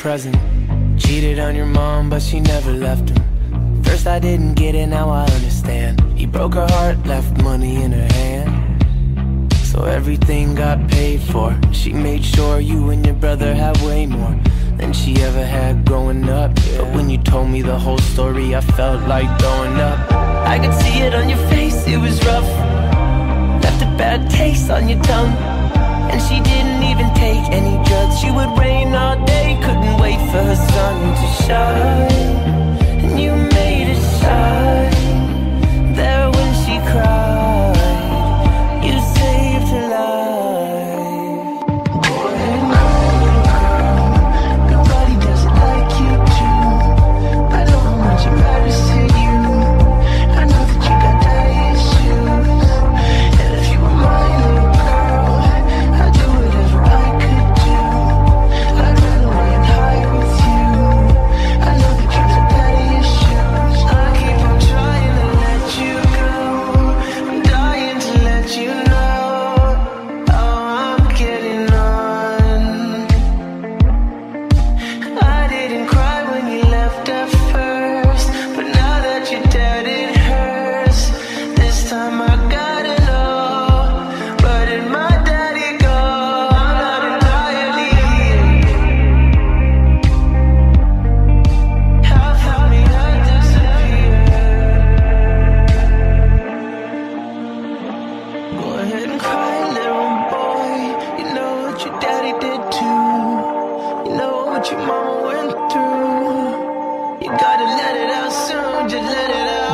present. Cheated on your mom, but she never left him. First I didn't get it, now I understand. He broke her heart, left money in her hand. So everything got paid for. She made sure you and your brother had way more than she ever had growing up. But when you told me the whole story, I felt like throwing up. I could see it on your face, it was rough. Left a bad taste on your tongue. And she didn't even take let it out soon, just let it out.